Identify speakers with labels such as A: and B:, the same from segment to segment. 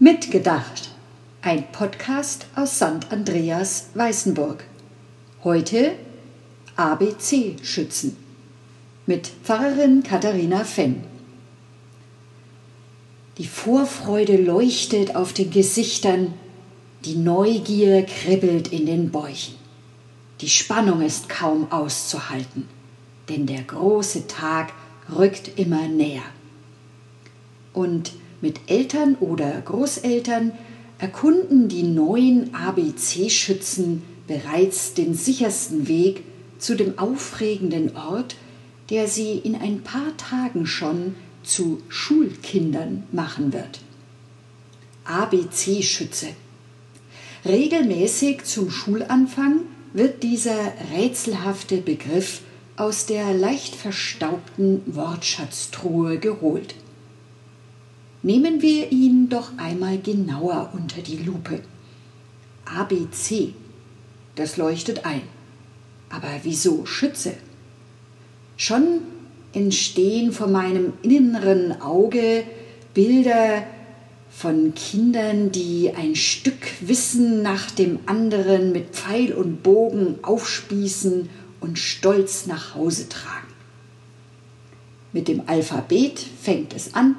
A: Mitgedacht. Ein Podcast aus St. Andreas Weißenburg. Heute ABC schützen. Mit Pfarrerin Katharina Fenn. Die Vorfreude leuchtet auf den Gesichtern, die Neugier kribbelt in den Bäuchen. Die Spannung ist kaum auszuhalten, denn der große Tag rückt immer näher. Und mit Eltern oder Großeltern erkunden die neuen ABC-Schützen bereits den sichersten Weg zu dem aufregenden Ort, der sie in ein paar Tagen schon zu Schulkindern machen wird. ABC-Schütze. Regelmäßig zum Schulanfang wird dieser rätselhafte Begriff aus der leicht verstaubten Wortschatztruhe geholt. Nehmen wir ihn doch einmal genauer unter die Lupe. ABC, das leuchtet ein. Aber wieso Schütze? Schon entstehen vor meinem inneren Auge Bilder von Kindern, die ein Stück Wissen nach dem anderen mit Pfeil und Bogen aufspießen und stolz nach Hause tragen. Mit dem Alphabet fängt es an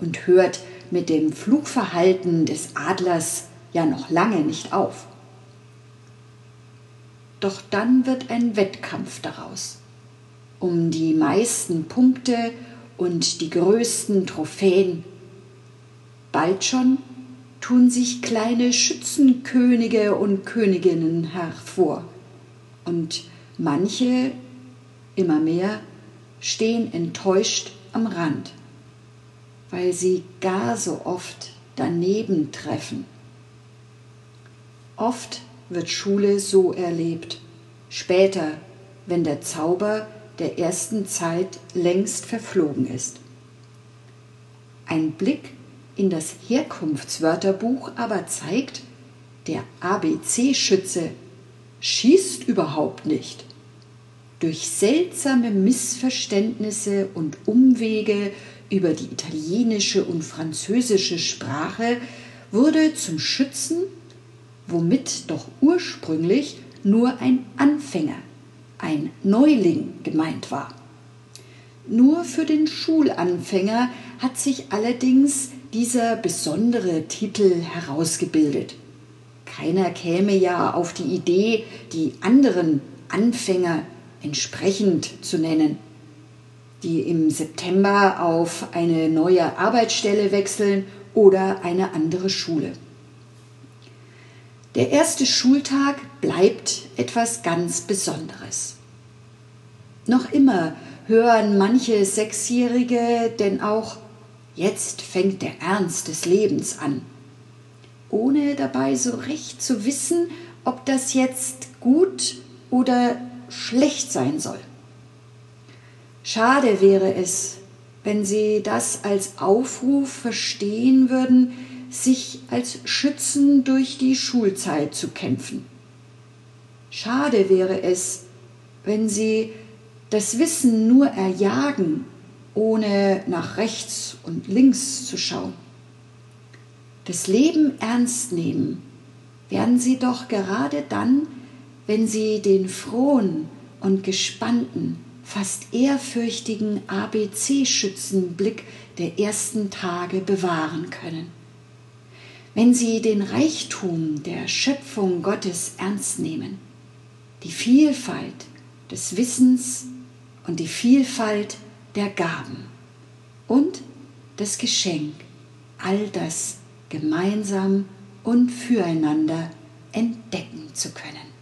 A: und hört mit dem Flugverhalten des Adlers ja noch lange nicht auf. Doch dann wird ein Wettkampf daraus. Um die meisten Punkte und die größten Trophäen. Bald schon tun sich kleine Schützenkönige und Königinnen hervor. Und manche, immer mehr, stehen enttäuscht am Rand weil sie gar so oft daneben treffen. Oft wird Schule so erlebt, später, wenn der Zauber der ersten Zeit längst verflogen ist. Ein Blick in das Herkunftswörterbuch aber zeigt, der ABC-Schütze schießt überhaupt nicht. Durch seltsame Missverständnisse und Umwege über die italienische und französische Sprache wurde zum Schützen, womit doch ursprünglich nur ein Anfänger, ein Neuling gemeint war. Nur für den Schulanfänger hat sich allerdings dieser besondere Titel herausgebildet. Keiner käme ja auf die Idee, die anderen Anfänger entsprechend zu nennen die im September auf eine neue Arbeitsstelle wechseln oder eine andere Schule. Der erste Schultag bleibt etwas ganz Besonderes. Noch immer hören manche Sechsjährige denn auch, jetzt fängt der Ernst des Lebens an, ohne dabei so recht zu wissen, ob das jetzt gut oder schlecht sein soll. Schade wäre es, wenn Sie das als Aufruf verstehen würden, sich als Schützen durch die Schulzeit zu kämpfen. Schade wäre es, wenn Sie das Wissen nur erjagen, ohne nach rechts und links zu schauen. Das Leben ernst nehmen werden Sie doch gerade dann, wenn Sie den frohen und gespannten fast ehrfürchtigen ABC-Schützenblick der ersten Tage bewahren können. Wenn sie den Reichtum der Schöpfung Gottes ernst nehmen, die Vielfalt des Wissens und die Vielfalt der Gaben und das Geschenk, all das gemeinsam und füreinander entdecken zu können.